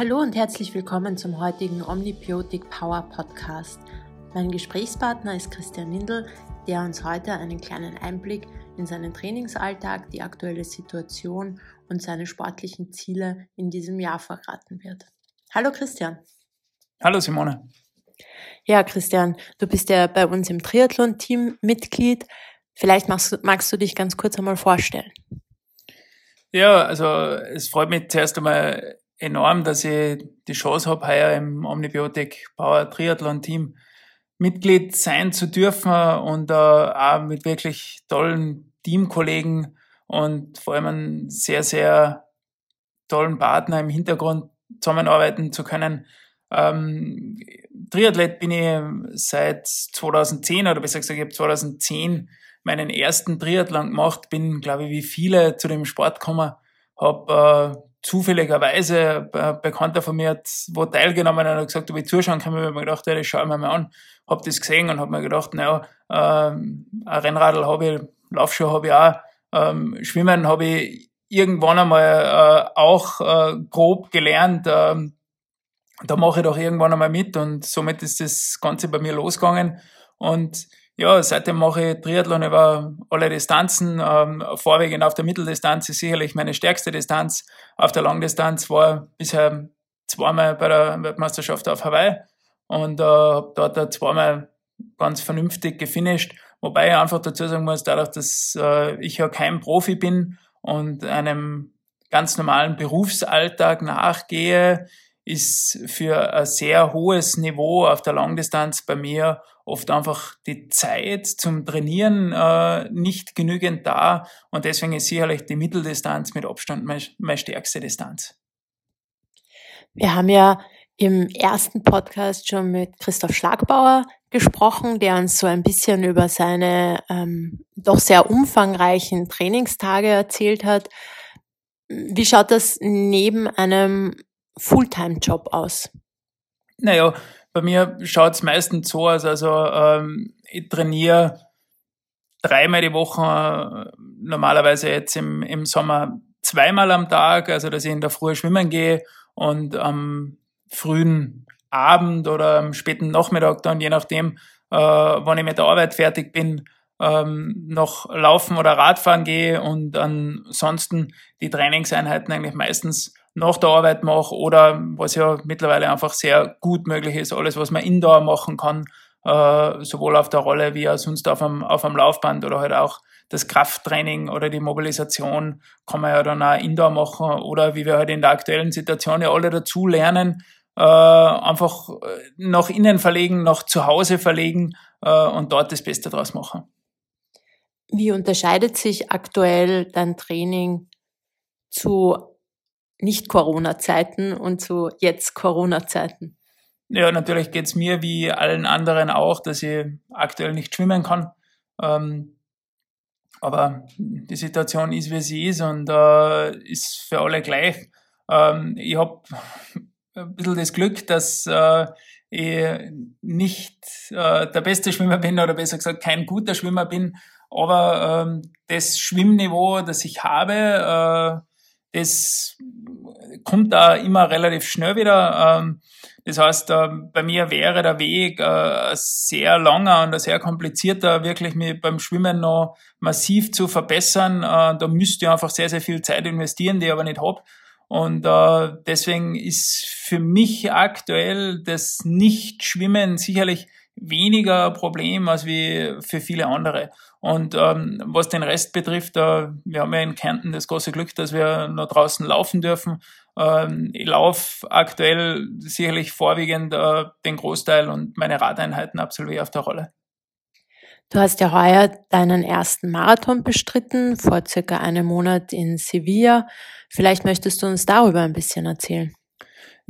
Hallo und herzlich willkommen zum heutigen Omnibiotic Power Podcast. Mein Gesprächspartner ist Christian Lindl, der uns heute einen kleinen Einblick in seinen Trainingsalltag, die aktuelle Situation und seine sportlichen Ziele in diesem Jahr verraten wird. Hallo Christian. Hallo Simone. Ja, Christian, du bist ja bei uns im Triathlon-Team Mitglied. Vielleicht magst, magst du dich ganz kurz einmal vorstellen. Ja, also es freut mich zuerst einmal enorm, dass ich die Chance habe, heuer im Omnibiotic Power Triathlon Team Mitglied sein zu dürfen und äh, auch mit wirklich tollen Teamkollegen und vor allem einen sehr, sehr tollen Partner im Hintergrund zusammenarbeiten zu können. Ähm, Triathlet bin ich seit 2010 oder besser gesagt, ich habe 2010 meinen ersten Triathlon gemacht, bin, glaube ich, wie viele zu dem Sport gekommen, habe äh, zufälligerweise ein Bekannter von mir hat wo teilgenommen und hat gesagt, ob ich zuschauen kann, ich mir gedacht, ja, das schaue ich mir mal an. Hab das gesehen und hab mir gedacht, naja, ähm, ein Rennradl habe ich, Laufschuhe habe ich auch, ähm, Schwimmen habe ich irgendwann einmal äh, auch äh, grob gelernt. Ähm, da mache ich doch irgendwann einmal mit und somit ist das Ganze bei mir losgegangen. Und ja, seitdem mache ich Triathlon über alle Distanzen. Ähm, vorwiegend auf der Mitteldistanz ist sicherlich meine stärkste Distanz. Auf der Langdistanz war bisher zweimal bei der Weltmeisterschaft auf Hawaii und äh, habe dort zweimal ganz vernünftig gefinisht. Wobei ich einfach dazu sagen muss, dadurch, dass äh, ich ja kein Profi bin und einem ganz normalen Berufsalltag nachgehe, ist für ein sehr hohes Niveau auf der Langdistanz bei mir oft einfach die Zeit zum Trainieren äh, nicht genügend da und deswegen ist sicherlich die Mitteldistanz mit Abstand meine, meine stärkste Distanz. Wir haben ja im ersten Podcast schon mit Christoph Schlagbauer gesprochen, der uns so ein bisschen über seine ähm, doch sehr umfangreichen Trainingstage erzählt hat. Wie schaut das neben einem Fulltime-Job aus? Naja, bei mir schaut es meistens so aus, also ähm, ich trainiere dreimal die Woche, normalerweise jetzt im, im Sommer zweimal am Tag, also dass ich in der Früh schwimmen gehe und am frühen Abend oder am späten Nachmittag dann, je nachdem, äh, wann ich mit der Arbeit fertig bin, ähm, noch laufen oder Radfahren gehe und ansonsten die Trainingseinheiten eigentlich meistens nach der Arbeit mache oder was ja mittlerweile einfach sehr gut möglich ist, alles, was man indoor machen kann, äh, sowohl auf der Rolle wie auch sonst auf dem, auf dem Laufband oder halt auch das Krafttraining oder die Mobilisation kann man ja dann auch indoor machen oder wie wir halt in der aktuellen Situation ja alle dazu lernen, äh, einfach nach innen verlegen, nach zu Hause verlegen äh, und dort das Beste draus machen. Wie unterscheidet sich aktuell dein Training zu nicht-Corona-Zeiten und zu jetzt Corona-Zeiten? Ja, natürlich geht's mir wie allen anderen auch, dass ich aktuell nicht schwimmen kann. Ähm, aber die Situation ist, wie sie ist und äh, ist für alle gleich. Ähm, ich habe ein bisschen das Glück, dass äh, ich nicht äh, der beste Schwimmer bin oder besser gesagt kein guter Schwimmer bin, aber ähm, das Schwimmniveau, das ich habe, äh, das kommt da immer relativ schnell wieder. Ähm, das heißt, äh, bei mir wäre der Weg äh, sehr langer und sehr komplizierter, wirklich mich beim Schwimmen noch massiv zu verbessern. Äh, da müsste ich einfach sehr, sehr viel Zeit investieren, die ich aber nicht habe. Und deswegen ist für mich aktuell das Nicht-Schwimmen sicherlich weniger Problem als wie für viele andere. Und ähm, was den Rest betrifft, äh, wir haben ja in Kärnten das große Glück, dass wir noch draußen laufen dürfen. Ähm, ich laufe aktuell sicherlich vorwiegend äh, den Großteil und meine Radeinheiten absolviere auf der Rolle. Du hast ja heuer deinen ersten Marathon bestritten, vor circa einem Monat in Sevilla. Vielleicht möchtest du uns darüber ein bisschen erzählen.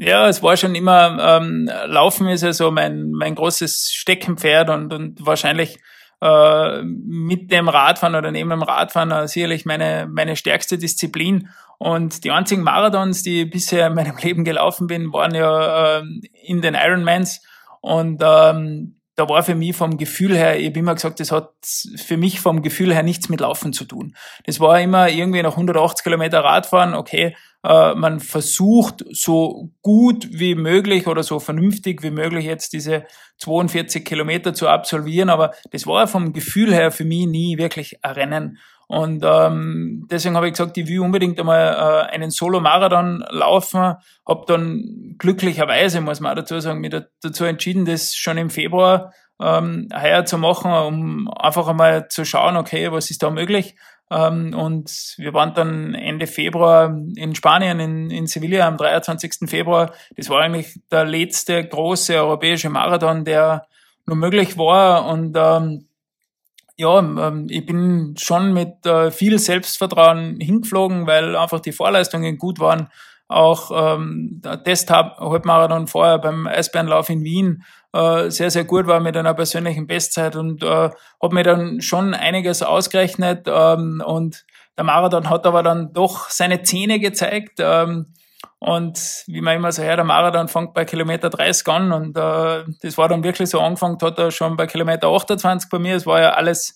Ja, es war schon immer, ähm, Laufen ist ja so mein, mein großes Steckenpferd und, und wahrscheinlich äh, mit dem Radfahren oder neben dem Radfahren äh, sicherlich meine, meine stärkste Disziplin. Und die einzigen Marathons, die bisher in meinem Leben gelaufen bin, waren ja äh, in den Ironmans. Und ähm, da war für mich vom Gefühl her, ich habe immer gesagt, das hat für mich vom Gefühl her nichts mit Laufen zu tun. Das war immer irgendwie nach 180 Kilometer Radfahren, okay, Äh, man versucht so gut wie möglich oder so vernünftig wie möglich jetzt diese 42 Kilometer zu absolvieren, aber das war vom Gefühl her für mich nie wirklich ein Rennen. Und ähm, deswegen habe ich gesagt, ich will unbedingt einmal äh, einen Solo-Marathon laufen. Habe dann glücklicherweise, muss man auch dazu sagen, mich dazu entschieden, das schon im Februar ähm, heuer zu machen, um einfach einmal zu schauen, okay, was ist da möglich. Ähm, und wir waren dann Ende Februar in Spanien, in, in Sevilla am 23. Februar. Das war eigentlich der letzte große europäische Marathon, der nur möglich war. Und ähm, ja, ähm, ich bin schon mit äh, viel Selbstvertrauen hingeflogen, weil einfach die Vorleistungen gut waren. Auch ähm, der Test-Halbmarathon vorher beim Eisbärenlauf in Wien äh, sehr, sehr gut war mit einer persönlichen Bestzeit und äh, habe mir dann schon einiges ausgerechnet. Ähm, und der Marathon hat aber dann doch seine Zähne gezeigt. Und wie man immer so hört, der Marathon fängt bei Kilometer 30 an und äh, das war dann wirklich so angefangen, hat er schon bei Kilometer 28 bei mir. Es war ja alles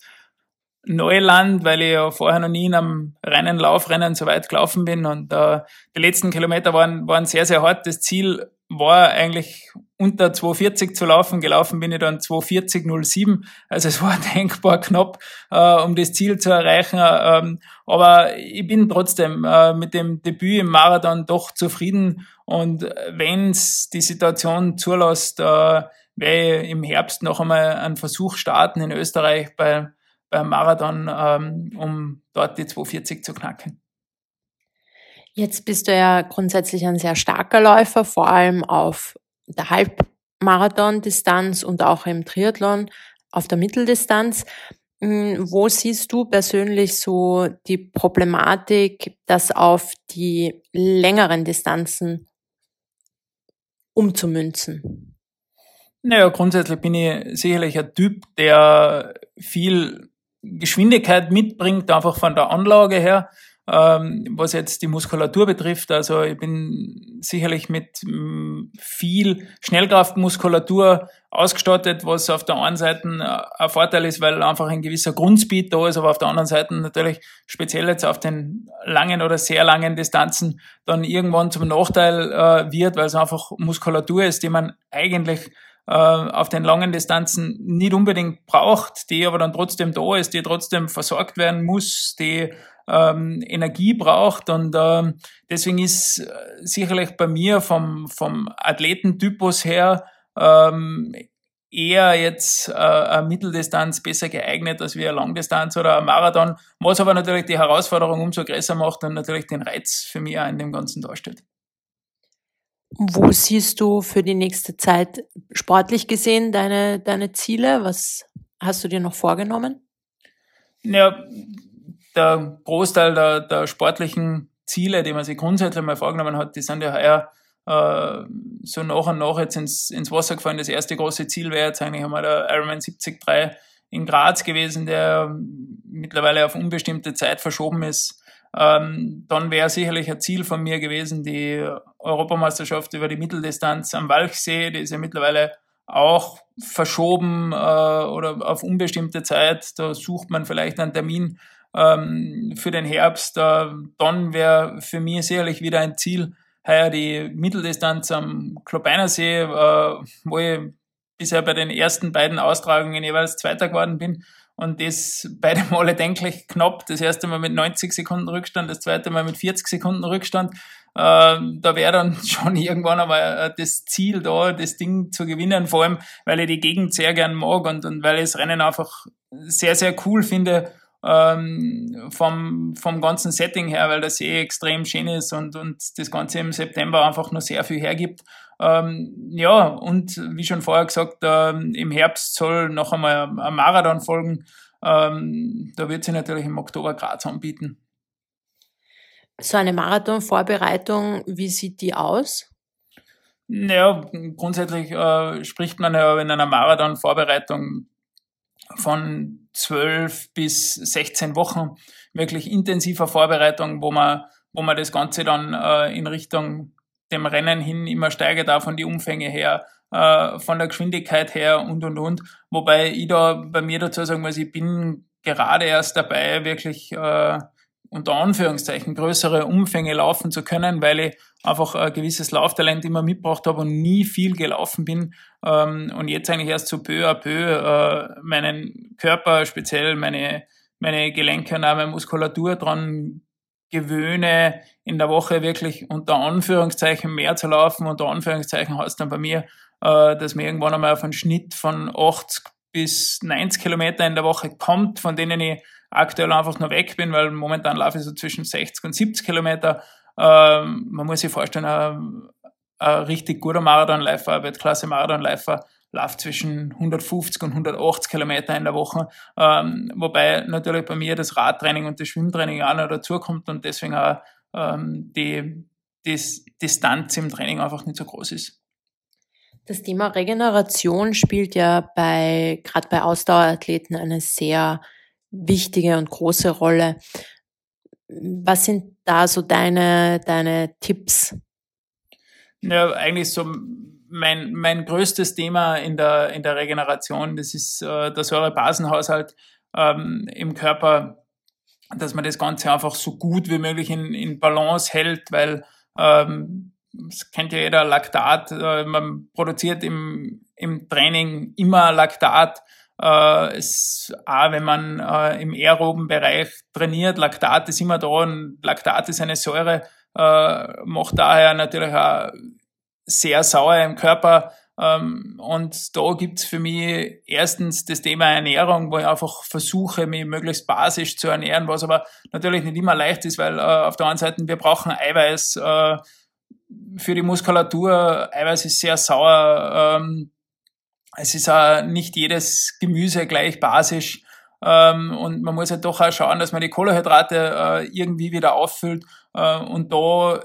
Neuland, weil ich ja vorher noch nie in einem Rennen, Laufrennen so weit gelaufen bin und äh, die letzten Kilometer waren, waren sehr, sehr hart. Das Ziel war eigentlich unter 240 zu laufen. Gelaufen bin ich dann 240,07. Also es war denkbar knapp, äh, um das Ziel zu erreichen. Ähm, aber ich bin trotzdem äh, mit dem Debüt im Marathon doch zufrieden. Und wenn es die Situation zulässt, äh, werde ich im Herbst noch einmal einen Versuch starten in Österreich bei, beim Marathon, ähm, um dort die 240 zu knacken. Jetzt bist du ja grundsätzlich ein sehr starker Läufer, vor allem auf der Halbmarathon-Distanz und auch im Triathlon auf der Mitteldistanz. Hm, wo siehst du persönlich so die Problematik, das auf die längeren Distanzen umzumünzen? Naja, grundsätzlich bin ich sicherlich ein Typ, der viel Geschwindigkeit mitbringt, einfach von der Anlage her. Ähm, was jetzt die Muskulatur betrifft, also ich bin sicherlich mit mm, viel Schnellkraftmuskulatur ausgestattet, was auf der einen Seite äh, ein Vorteil ist, weil einfach ein gewisser Grundspeed da ist, aber auf der anderen Seite natürlich speziell jetzt auf den langen oder sehr langen Distanzen dann irgendwann zum Nachteil äh, wird, weil es einfach Muskulatur ist, die man eigentlich äh, auf den langen Distanzen nicht unbedingt braucht, die aber dann trotzdem da ist, die trotzdem versorgt werden muss, die ähm, Energie braucht. Und ähm, deswegen ist äh, sicherlich bei mir vom, vom Athletentypus her ähm, eher jetzt äh, eine Mitteldistanz besser geeignet als wie eine Langdistanz oder ein Marathon, was aber natürlich die Herausforderung umso größer macht und natürlich den Reiz für mich auch in dem Ganzen darstellt. Wo siehst du für die nächste Zeit sportlich gesehen deine, deine Ziele? Was hast du dir noch vorgenommen? Ja, der Großteil der, der sportlichen Ziele, die man sich grundsätzlich mal vorgenommen hat, die sind ja heuer äh, so nach und nach jetzt ins, ins Wasser gefallen. Das erste große Ziel wäre jetzt eigentlich einmal der Ironman 73 in Graz gewesen, der mittlerweile auf unbestimmte Zeit verschoben ist. Ähm, dann wäre sicherlich ein Ziel von mir gewesen, die Europameisterschaft über die Mitteldistanz am Walchsee, die ist ja mittlerweile auch verschoben äh, oder auf unbestimmte Zeit. Da sucht man vielleicht einen Termin ähm, für den Herbst. Äh, dann wäre für mich sicherlich wieder ein Ziel, heuer die Mitteldistanz am Klobeinersee, äh, wo ich bisher bei den ersten beiden Austragungen jeweils Zweiter geworden bin. Und das beide Male denklich knapp. Das erste Mal mit 90 Sekunden Rückstand, das zweite Mal mit 40 Sekunden Rückstand. Äh, da wäre dann schon irgendwann einmal das Ziel da, das Ding zu gewinnen, vor allem, weil ich die Gegend sehr gern mag und, und weil ich das Rennen einfach sehr, sehr cool finde ähm, vom, vom ganzen Setting her, weil der See extrem schön ist und, und das Ganze im September einfach noch sehr viel hergibt. Ähm, ja, und wie schon vorher gesagt, ähm, im Herbst soll noch einmal ein Marathon folgen. Ähm, da wird sich natürlich im Oktober Graz anbieten. So eine Marathon-Vorbereitung, wie sieht die aus? Naja, grundsätzlich äh, spricht man ja in einer Marathon-Vorbereitung von zwölf bis 16 Wochen wirklich intensiver Vorbereitung, wo man, wo man das Ganze dann äh, in Richtung dem Rennen hin immer steigert, auch von die Umfänge her, äh, von der Geschwindigkeit her und und und. Wobei ich da bei mir dazu sagen muss, ich bin gerade erst dabei, wirklich äh, unter Anführungszeichen größere Umfänge laufen zu können, weil ich einfach ein gewisses Lauftalent immer mitgebracht habe und nie viel gelaufen bin ähm, und jetzt eigentlich erst so peu à peu äh, meinen Körper, speziell meine, meine Gelenke und auch meine Muskulatur dran gewöhne, in der Woche wirklich unter Anführungszeichen mehr zu laufen. Unter Anführungszeichen heißt dann bei mir, äh, dass mir irgendwann einmal auf einen Schnitt von 80 bis 90 Kilometer in der Woche kommt, von denen ich aktuell einfach nur weg bin, weil momentan laufe ich so zwischen 60 und 70 Kilometer. Ähm, man muss sich vorstellen, ein, ein richtig guter Marathonläufer, Weltklasse Marathonläufer, läuft zwischen 150 und 180 Kilometer in der Woche, ähm, wobei natürlich bei mir das Radtraining und das Schwimmtraining auch noch dazukommt und deswegen auch ähm, die, die Distanz im Training einfach nicht so groß ist. Das Thema Regeneration spielt ja bei, gerade bei Ausdauerathleten eine sehr wichtige und große Rolle. Was sind da so deine, deine Tipps? Ja, eigentlich so mein, mein größtes Thema in der, in der Regeneration, das ist äh, der Säurebasenhaushalt ähm, im Körper, dass man das Ganze einfach so gut wie möglich in, in Balance hält, weil ähm, das kennt ja jeder, Laktat, äh, man produziert im, im Training immer Laktat. Äh, es, auch wenn man äh, im aeroben Bereich trainiert, Laktat ist immer da und Laktat ist eine Säure, äh, macht daher natürlich auch sehr sauer im Körper. Ähm, und da gibt's für mich erstens das Thema Ernährung, wo ich einfach versuche, mich möglichst basisch zu ernähren, was aber natürlich nicht immer leicht ist, weil äh, auf der einen Seite wir brauchen Eiweiß, äh, für die Muskulatur, Eiweiß ist sehr sauer. Ähm, es ist auch nicht jedes Gemüse gleich basisch. Ähm, und man muss halt doch auch schauen, dass man die Kohlenhydrate äh, irgendwie wieder auffüllt. Äh, und da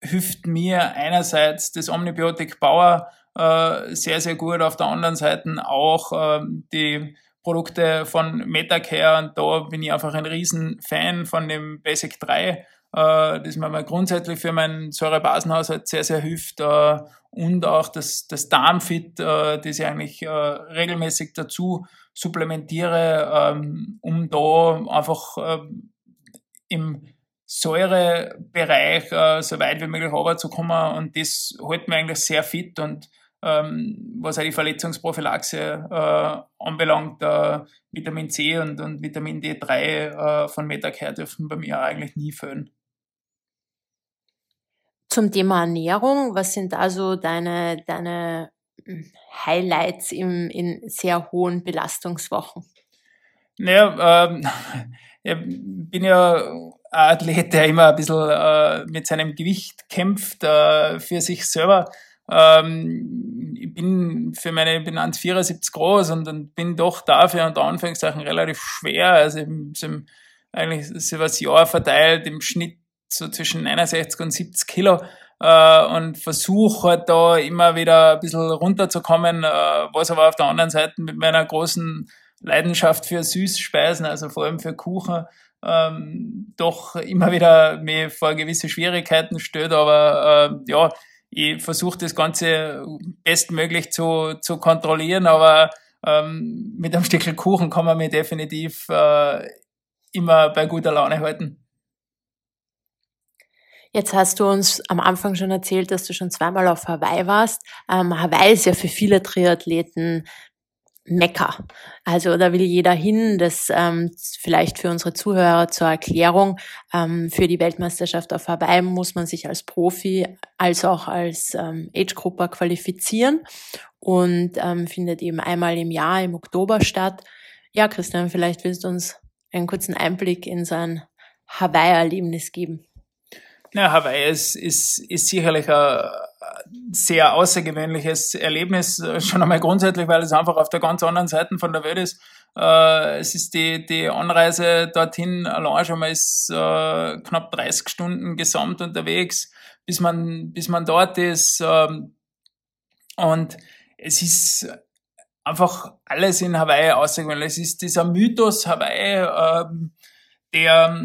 hilft mir einerseits das Omnibiotic Power äh, sehr, sehr gut. Auf der anderen Seite auch äh, die Produkte von Metacare. Und da bin ich einfach ein riesen Fan von dem Basic 3 äh, das mir mal grundsätzlich für meinen Säurebasenhaushalt sehr, sehr hilft äh, und auch das, das Darmfit, äh, das ich eigentlich äh, regelmäßig dazu supplementiere, ähm, um da einfach äh, im Säurebereich äh, so weit wie möglich runterzukommen und das hält mir eigentlich sehr fit und ähm, was auch die Verletzungsprophylaxe äh, anbelangt, äh, Vitamin C und, und Vitamin D3 äh, von Metacare dürfen bei mir eigentlich nie fehlen. Zum Thema Ernährung, was sind also deine, deine hm, Highlights im, in sehr hohen Belastungswochen? Naja, ähm, ich bin ja ein Athlet, der immer ein bisschen äh, mit seinem Gewicht kämpft äh, für sich selber. Ähm, ich bin für meine, ich bin 1,74 groß und, und bin doch dafür unter Anführungszeichen relativ schwer. Also im, im, eigentlich ist über das Jahr verteilt im Schnitt so zwischen 69 und 70 Kilo äh, und versuche halt da immer wieder ein bisschen runterzukommen, äh, was aber auf der anderen Seite mit meiner großen Leidenschaft für Süßspeisen, also vor allem für Kuchen, ähm, doch immer wieder mir vor gewisse Schwierigkeiten stellt, aber äh, ja, ich versuche das Ganze bestmöglich zu, zu kontrollieren, aber ähm, mit einem Stückchen Kuchen kann man mich definitiv äh, immer bei guter Laune halten. Jetzt hast du uns am Anfang schon erzählt, dass du schon zweimal auf Hawaii warst. Ähm, Hawaii ist ja für viele Triathleten Mekka. Also da will jeder hin. Das ähm, vielleicht für unsere Zuhörer zur Erklärung. Ähm, für die Weltmeisterschaft auf Hawaii muss man sich als Profi als auch als ähm, Age-Grupper qualifizieren und ähm, findet eben einmal im Jahr im Oktober statt. Ja, Christian, vielleicht willst du uns einen kurzen Einblick in sein Hawaii-Erlebnis geben. Ja, Hawaii ist, ist, ist sicherlich ein sehr außergewöhnliches Erlebnis, schon einmal grundsätzlich, weil es einfach auf der ganz anderen Seite von der Welt ist. Äh, es ist die, die Anreise dorthin allein schon mal ist äh, knapp 30 Stunden gesamt unterwegs, bis man, bis man dort ist. Ähm, und es ist einfach alles in Hawaii außergewöhnlich. Es ist dieser Mythos Hawaii, ähm, der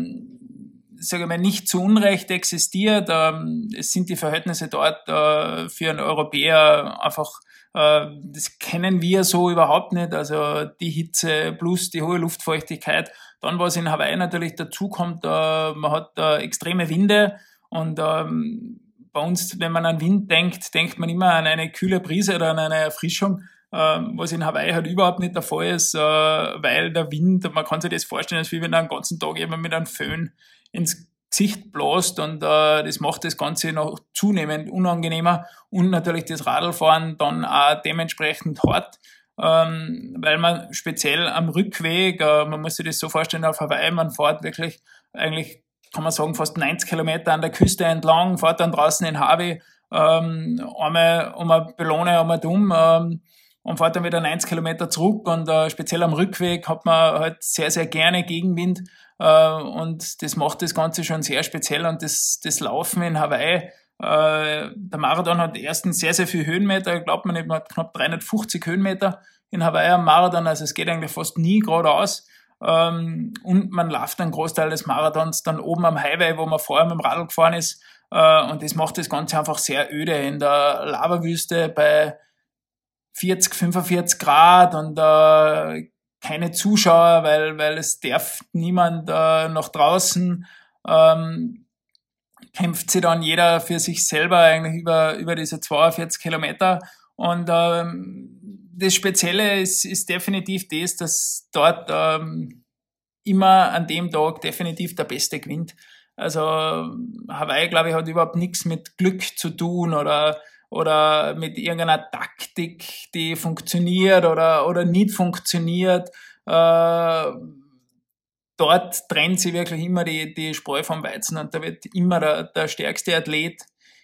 sage mal, nicht zu Unrecht existiert. Ähm, es sind die Verhältnisse dort äh, für einen Europäer einfach, äh, das kennen wir so überhaupt nicht. Also die Hitze plus die hohe Luftfeuchtigkeit, dann, was in Hawaii natürlich dazu kommt, äh, man hat äh, extreme Winde und ähm, bei uns, wenn man an Wind denkt, denkt man immer an eine kühle Brise oder an eine Erfrischung, äh, was in Hawaii halt überhaupt nicht der Fall ist, äh, weil der Wind, man kann sich das vorstellen, als wie wenn er den ganzen Tag eben mit einem Föhn ins Gesicht bläst und äh, das macht das Ganze noch zunehmend unangenehmer und natürlich das Radlfahren dann auch dementsprechend hart, ähm, weil man speziell am Rückweg, äh, man muss sich das so vorstellen, auf Hawaii, man fährt wirklich eigentlich kann man sagen, fast 90 Kilometer an der Küste entlang, fährt dann draußen in Harvey, ähm, einmal um eine Bellone, einmal dumm, ähm, und fährt dann wieder 90 Kilometer zurück und äh, speziell am Rückweg hat man halt sehr, sehr gerne Gegenwind und das macht das Ganze schon sehr speziell und das, das Laufen in Hawaii, äh, der Marathon hat erstens sehr, sehr viel Höhenmeter, glaubt man man hat knapp 350 Höhenmeter in Hawaii am Marathon, also es geht eigentlich fast nie geradeaus. Ähm, und man läuft einen Großteil des Marathons dann oben am Highway, wo man vorher mit dem Radl gefahren ist. Äh, und das macht das Ganze einfach sehr öde in der Lavawüste bei 40, 45 Grad und äh, keine Zuschauer, weil, weil es darf niemand äh, nach draußen. Ähm, kämpft sich dann jeder für sich selber eigentlich über, über diese 42 Kilometer. Und ähm, das Spezielle ist, ist definitiv das, dass dort ähm, immer an dem Tag definitiv der Beste gewinnt. Also Hawaii, glaube ich, hat überhaupt nichts mit Glück zu tun oder, oder mit irgendeiner Taktik, die funktioniert oder, oder nicht funktioniert. Äh, dort trennt sie wirklich immer die, die Spreu vom Weizen und da wird immer der, der stärkste Athlet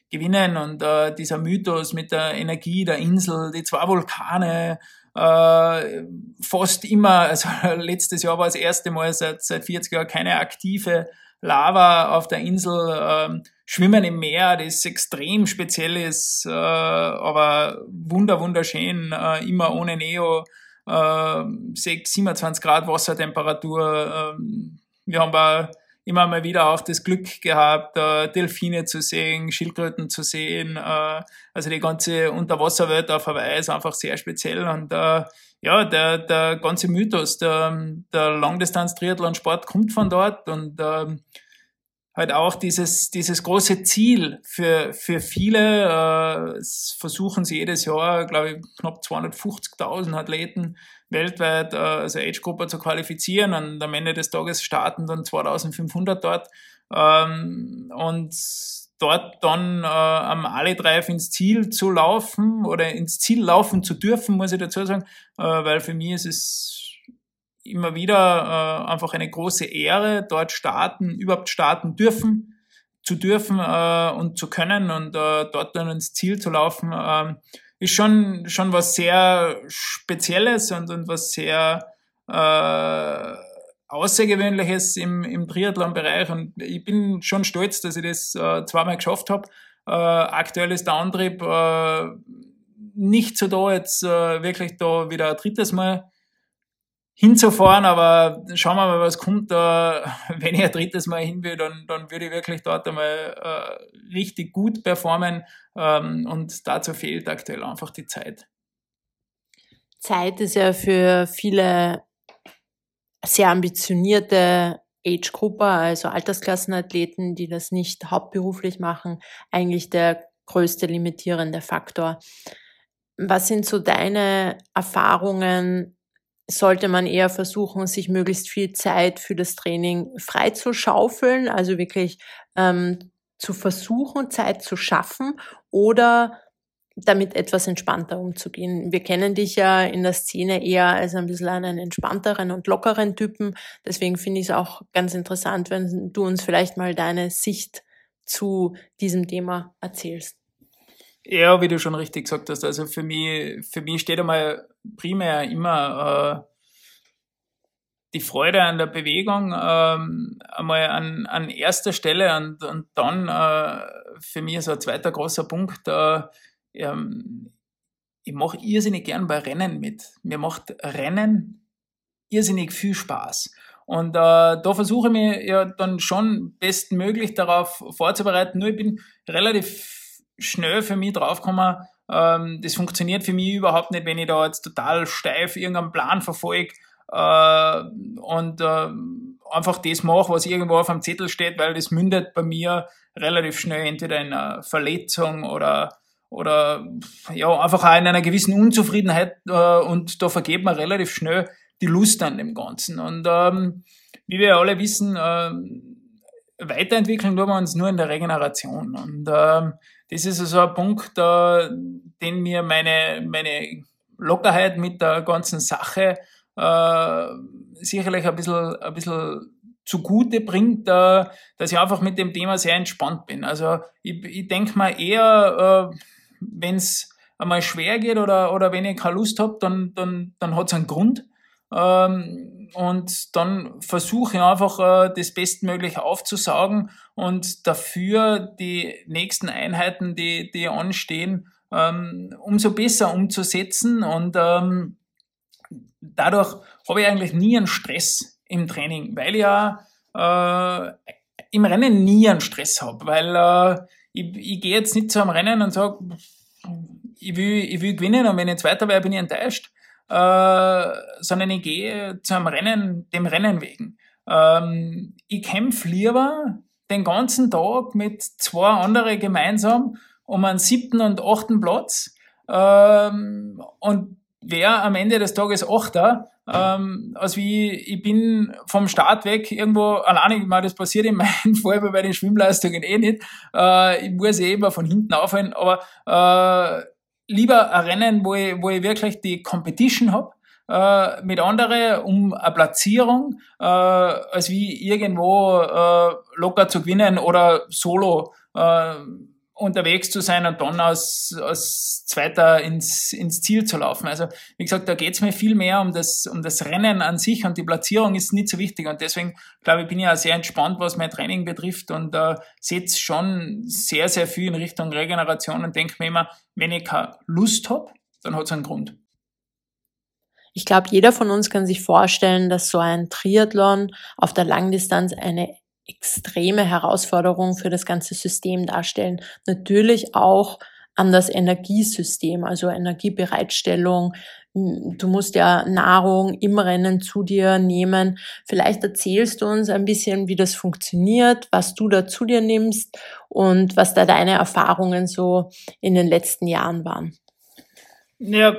gewinnen. Und äh, dieser Mythos mit der Energie der Insel, die zwei Vulkane, äh, fast immer, also letztes Jahr war das erste Mal seit, seit 40 Jahren keine aktive Lava auf der Insel, äh, Schwimmen im Meer, das extrem speziell ist, äh, aber wunder, wunderschön, äh, immer ohne Neo, äh, 6, 27 Grad Wassertemperatur. Äh, wir haben auch immer mal wieder auch das Glück gehabt, äh, Delfine zu sehen, Schildkröten zu sehen. Äh, also die ganze Unterwasserwelt auf Hawaii ist einfach sehr speziell. Und äh, ja, der, der ganze Mythos, der, der Langdistanz-Triathlon-Sport kommt von dort und äh, halt auch dieses, dieses große Ziel für, für viele, äh, versuchen sie jedes Jahr, glaube ich, knapp 250.000 Athleten weltweit äh, also Age-Gruppe zu qualifizieren und am Ende des Tages starten dann 2500 dort. Ähm, und dort dann äh, am Ali-Drive ins Ziel zu laufen oder ins Ziel laufen zu dürfen, muss ich dazu sagen, äh, weil für mich ist es immer wieder äh, einfach eine große Ehre, dort starten, überhaupt starten dürfen, zu dürfen äh, und zu können und äh, dort dann ins Ziel zu laufen. Äh, ist schon, schon was sehr Spezielles und, und was sehr äh, Außergewöhnliches im, im Triathlon-Bereich. Und ich bin schon stolz, dass ich das äh, zweimal geschafft habe. Äh, aktuell ist der Antrieb äh, nicht so da, jetzt äh, wirklich da wieder ein drittes Mal hinzufahren, aber schauen wir mal, was kommt da. Wenn ich ein drittes Mal hin will, dann, dann würde ich wirklich dort einmal äh, richtig gut performen ähm, und dazu fehlt aktuell einfach die Zeit. Zeit ist ja für viele sehr ambitionierte Age-Gruppe, also Altersklassenathleten, die das nicht hauptberuflich machen, eigentlich der größte limitierende Faktor. Was sind so deine Erfahrungen sollte man eher versuchen, sich möglichst viel Zeit für das Training freizuschaufeln, also wirklich ähm, zu versuchen, Zeit zu schaffen oder damit etwas entspannter umzugehen. Wir kennen dich ja in der Szene eher als ein bisschen einen entspannteren und lockeren Typen. Deswegen finde ich es auch ganz interessant, wenn du uns vielleicht mal deine Sicht zu diesem Thema erzählst. Ja, wie du schon richtig gesagt hast, also für mich, für mich steht einmal primär immer äh, die Freude an der Bewegung ähm, einmal an, an erster Stelle und, und dann äh, für mich so ein zweiter großer Punkt, äh, ähm, ich mache irrsinnig gern bei Rennen mit. Mir macht Rennen irrsinnig viel Spaß. Und äh, da versuche ich mich ja dann schon bestmöglich darauf vorzubereiten. Nur ich bin relativ schnell für mich draufgekommen, ähm, das funktioniert für mich überhaupt nicht, wenn ich da jetzt total steif irgendeinen Plan verfolge äh, und äh, einfach das mache, was irgendwo auf dem Zettel steht, weil das mündet bei mir relativ schnell entweder in einer Verletzung oder oder ja, einfach auch in einer gewissen Unzufriedenheit äh, und da vergeht man relativ schnell die Lust an dem Ganzen. Und ähm, wie wir alle wissen, äh, weiterentwickeln tun wir uns nur in der Regeneration. Und ähm, das ist also ein Punkt, äh, den mir meine, meine Lockerheit mit der ganzen Sache äh, sicherlich ein bisschen, ein bisschen zugute bringt, äh, dass ich einfach mit dem Thema sehr entspannt bin. Also ich, ich denke mal eher, äh, wenn es einmal schwer geht oder, oder wenn ich keine Lust habe, dann, dann, dann hat es einen Grund. Ähm, und dann versuche ich einfach äh, das bestmöglich aufzusaugen und dafür die nächsten Einheiten, die, die anstehen, ähm, umso besser umzusetzen. Und ähm, dadurch habe ich eigentlich nie einen Stress im Training, weil ich ja äh, im Rennen nie einen Stress habe, weil äh, ich, ich gehe jetzt nicht zu einem Rennen und sage, ich will, ich will gewinnen und wenn ich Zweiter wäre, bin ich enttäuscht, äh, sondern ich gehe zu einem Rennen, dem Rennen wegen. Ähm, ich kämpfe lieber den ganzen Tag mit zwei anderen gemeinsam um einen siebten und achten Platz ähm, und wer am Ende des Tages Achter, ähm, also wie ich bin vom Start weg irgendwo alleine, ich meine, das passiert in meinem Fall bei den Schwimmleistungen eh nicht. Äh, ich muss eh immer von hinten aufhören, aber äh, lieber ein Rennen, wo ich, wo ich wirklich die Competition hab äh, mit anderen um eine Platzierung, äh, als wie irgendwo äh, locker zu gewinnen oder solo äh, unterwegs zu sein und dann als, als Zweiter ins, ins Ziel zu laufen. Also wie gesagt, da geht es mir viel mehr um das, um das Rennen an sich und die Platzierung ist nicht so wichtig. Und deswegen, glaube ich, bin ich auch sehr entspannt, was mein Training betrifft und äh, setze schon sehr, sehr viel in Richtung Regeneration und denke mir immer, wenn ich keine Lust habe, dann hat es einen Grund. Ich glaube, jeder von uns kann sich vorstellen, dass so ein Triathlon auf der Langdistanz eine extreme Herausforderung für das ganze System darstellen. Natürlich auch an das Energiesystem, also Energiebereitstellung. Du musst ja Nahrung im Rennen zu dir nehmen. Vielleicht erzählst du uns ein bisschen, wie das funktioniert, was du da zu dir nimmst und was da deine Erfahrungen so in den letzten Jahren waren. Ja,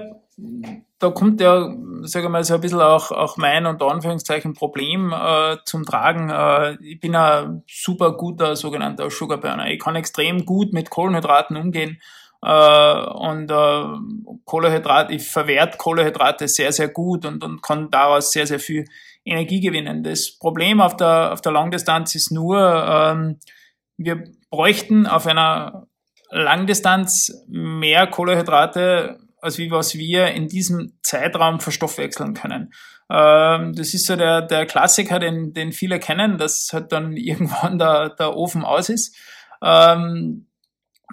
da kommt ja, sage mal, so ein bisschen auch, auch mein und Anführungszeichen Problem äh, zum Tragen. Äh, ich bin ein super guter sogenannter Sugarburner. Ich kann extrem gut mit Kohlenhydraten umgehen. Äh, und äh, Kohlenhydrat, ich verwehrt Kohlenhydrate sehr, sehr gut und, und kann daraus sehr, sehr viel Energie gewinnen. Das Problem auf der, auf der Langdistanz ist nur, ähm, wir bräuchten auf einer Langdistanz mehr Kohlenhydrate als wie was wir in diesem Zeitraum verstoffwechseln können. Ähm, das ist so der, der Klassiker, den, den viele kennen, dass halt dann irgendwann der, der Ofen aus ist. Ähm,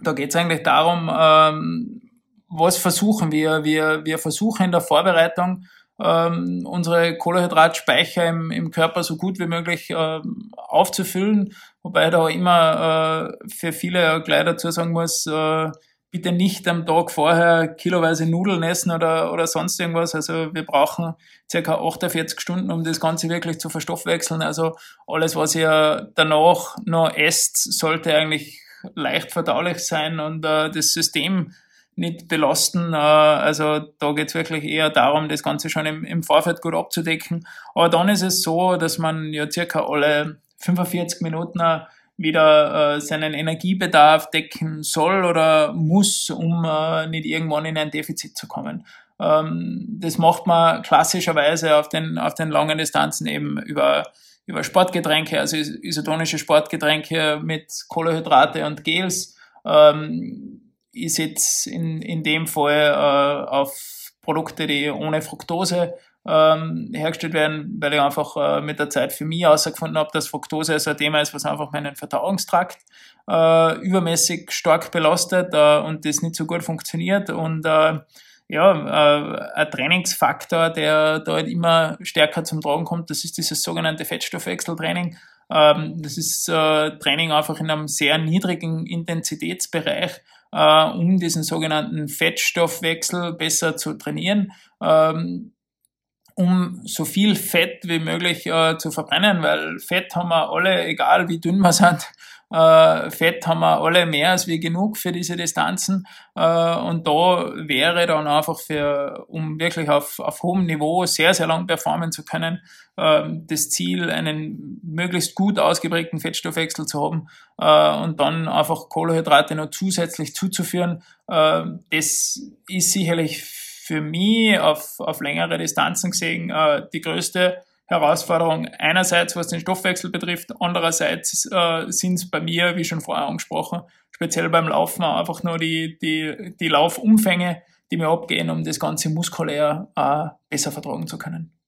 da geht es eigentlich darum, ähm, was versuchen wir? Wir, wir versuchen in der Vorbereitung ähm, unsere Kohlehydratspeicher im, im Körper so gut wie möglich ähm, aufzufüllen, wobei da immer äh, für viele gleich dazu sagen muss, äh, bitte nicht am Tag vorher kiloweise Nudeln essen oder, oder sonst irgendwas. Also wir brauchen circa 48 Stunden, um das Ganze wirklich zu verstoffwechseln. Also alles, was ihr danach noch esst, sollte eigentlich leicht verdaulich sein und äh, das System nicht belasten. Äh, also da geht es wirklich eher darum, das Ganze schon im, im Vorfeld gut abzudecken. Aber dann ist es so, dass man ja circa alle 45 Minuten wieder äh, seinen Energiebedarf decken soll oder muss, um äh, nicht irgendwann in ein Defizit zu kommen. Ähm, das macht man klassischerweise auf den, auf den langen Distanzen eben über, über Sportgetränke, also isotonische Sportgetränke mit Kohlenhydrate und Gels. Ähm, ich setze in, in dem Fall äh, auf Produkte, die ohne Fructose ähm, hergestellt werden, weil ich einfach äh, mit der Zeit für mich herausgefunden habe, dass Fructose also ein Thema ist, was einfach meinen Verdauungstrakt äh, übermäßig stark belastet äh, und das nicht so gut funktioniert und äh, ja, äh, ein Trainingsfaktor, der da halt immer stärker zum Tragen kommt, das ist dieses sogenannte Fettstoffwechseltraining. Ähm, das ist äh, Training einfach in einem sehr niedrigen Intensitätsbereich, äh, um diesen sogenannten Fettstoffwechsel besser zu trainieren. Ähm, um so viel Fett wie möglich äh, zu verbrennen, weil Fett haben wir alle, egal wie dünn wir sind, äh, Fett haben wir alle mehr als wie genug für diese Distanzen. Äh, und da wäre dann einfach für, um wirklich auf, auf hohem Niveau sehr, sehr lang performen zu können, äh, das Ziel, einen möglichst gut ausgeprägten Fettstoffwechsel zu haben äh, und dann einfach Kohlenhydrate noch zusätzlich zuzuführen. Äh, das ist sicherlich für mich auf, auf längere Distanzen gesehen äh, die größte Herausforderung. Einerseits, was den Stoffwechsel betrifft, andererseits äh, sind es bei mir, wie schon vorher angesprochen, speziell beim Laufen einfach nur die, die, die Laufumfänge, die mir abgehen, um das Ganze muskulär äh, besser vertragen zu können.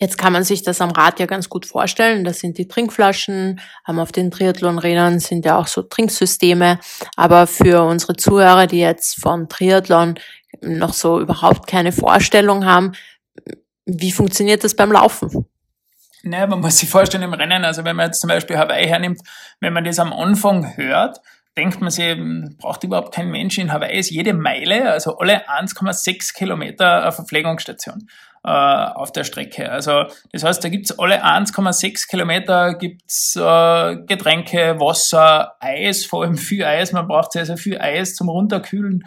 Jetzt kann man sich das am Rad ja ganz gut vorstellen. Das sind die Trinkflaschen. Ähm, auf den Triathlon-Rädern sind ja auch so Trinksysteme. Aber für unsere Zuhörer, die jetzt von Triathlon noch so überhaupt keine Vorstellung haben, wie funktioniert das beim Laufen? Naja, man muss sich vorstellen im Rennen, also wenn man jetzt zum Beispiel Hawaii hernimmt, wenn man das am Anfang hört, denkt man sich, braucht überhaupt kein Mensch in Hawaii, ist jede Meile, also alle 1,6 Kilometer eine Verpflegungsstation äh, auf der Strecke. Also das heißt, da gibt's alle 1,6 Kilometer gibt's äh, Getränke, Wasser, Eis, vor allem viel Eis, man braucht sehr, sehr viel Eis zum Runterkühlen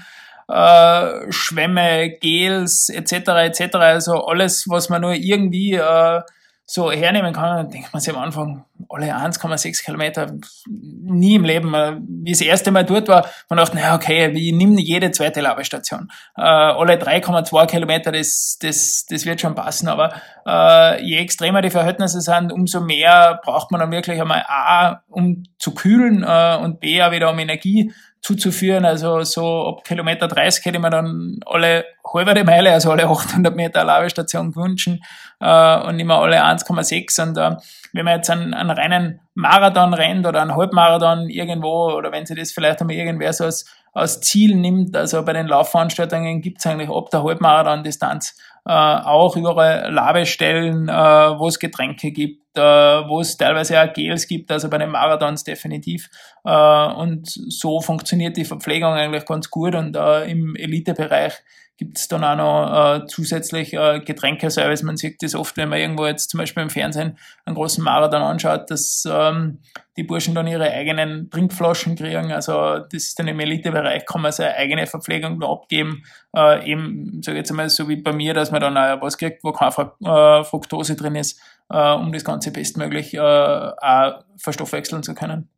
äh, Schwämme, Gels etc. etc. Also alles, was man nur irgendwie äh, so hernehmen kann, dann denkt man sich am Anfang, alle 1,6 Kilometer, nie im Leben. Äh, wie das erste Mal dort war, man dachte, naja, okay, ich nehme jede zweite Labestation. Äh, alle 3,2 Kilometer, das, das, das wird schon passen, aber äh, je extremer die Verhältnisse sind, umso mehr braucht man dann wirklich einmal A, um zu kühlen äh, und B, auch wieder um Energie zuzuführen. Also so ab Kilometer 30 hätte ich mir dann alle halbe Meile, also alle 800 Meter Labestation gewünschen äh, und mehr alle 1,6. Und äh, wenn man jetzt einen, einen reinen Marathon rennt oder einen Halbmarathon irgendwo oder wenn sie das vielleicht einmal irgendwer so als, als Ziel nimmt, also bei den Laufveranstaltungen gibt es eigentlich ab der Halbmarathon-Distanz äh, auch überall Labestellen, äh, wo es Getränke gibt, äh, wo es teilweise auch Gels gibt, also bei den Marathons definitiv. Äh, und so funktioniert die Verpflegung eigentlich ganz gut und äh, im Elitebereich gibt es dann auch noch äh, zusätzlich äh, Getränkeservice. Man sieht das oft, wenn man irgendwo jetzt zum Beispiel im Fernsehen einen großen Marathon anschaut, dass ähm, die Burschen dann ihre eigenen Trinkflaschen kriegen. Also das ist dann im Elitebereich, kann man seine eigene Verpflegung da abgeben. Äh, eben, sage jetzt einmal, so wie bei mir, dass man dann auch was kriegt, wo keine äh, Fructose drin ist, äh, um das Ganze bestmöglich äh, auch verstoffwechseln zu können.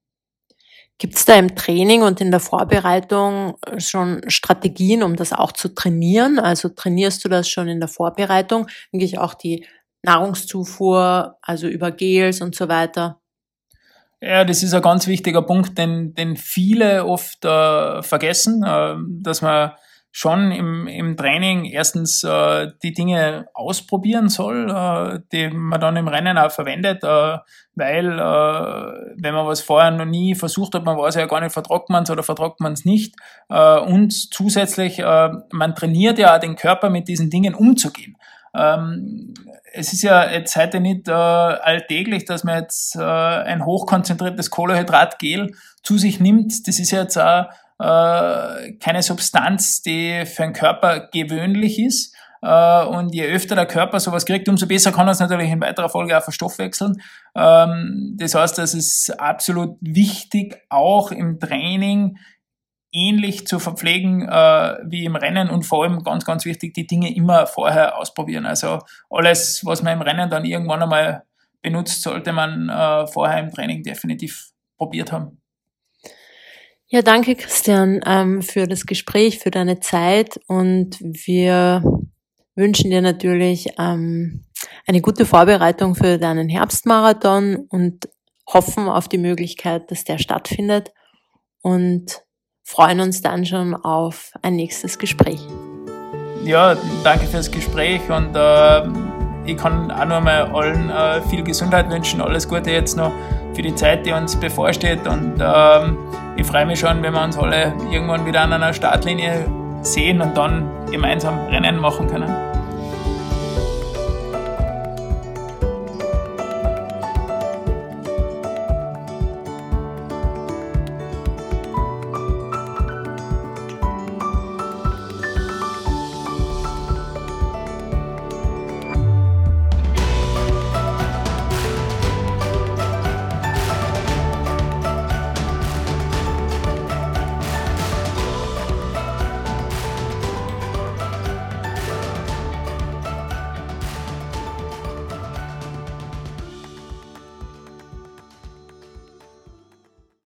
Gibt es da im Training und in der Vorbereitung schon Strategien, um das auch zu trainieren? Also trainierst du das schon in der Vorbereitung? Eigentlich auch die Nahrungszufuhr, also über Gels und so weiter? Ja, das ist ein ganz wichtiger Punkt, den, den viele oft äh, vergessen, äh, dass man schon im, im Training erstens äh, die Dinge ausprobieren soll, äh, die man dann im Rennen auch verwendet, äh, weil äh, wenn man was vorher noch nie versucht hat, man weiß ja gar nicht, vertragt man es oder vertragt man es nicht. Äh, und zusätzlich, äh, man trainiert ja auch den Körper mit diesen Dingen umzugehen. Ähm, es ist ja jetzt heute nicht äh, alltäglich, dass man jetzt äh, ein hochkonzentriertes Kohlehydratgel zu sich nimmt. Das ist ja jetzt auch äh, keine Substanz, die für den Körper gewöhnlich ist. Äh, und je öfter der Körper sowas kriegt, umso besser kann er es natürlich in weiterer Folge auch verstoffwechseln. Ähm, das heißt, es ist absolut wichtig, auch im Training ähnlich zu verpflegen äh, wie im Rennen und vor allem ganz, ganz wichtig, die Dinge immer vorher ausprobieren. Also alles, was man im Rennen dann irgendwann einmal benutzt, sollte man äh, vorher im Training definitiv probiert haben. Ja, danke Christian ähm, für das Gespräch, für deine Zeit. Und wir wünschen dir natürlich ähm, eine gute Vorbereitung für deinen Herbstmarathon und hoffen auf die Möglichkeit, dass der stattfindet. Und freuen uns dann schon auf ein nächstes Gespräch. Ja, danke fürs Gespräch und äh, ich kann auch nur mal allen äh, viel Gesundheit wünschen, alles Gute jetzt noch für die Zeit, die uns bevorsteht. Und ähm, ich freue mich schon, wenn wir uns alle irgendwann wieder an einer Startlinie sehen und dann gemeinsam Rennen machen können.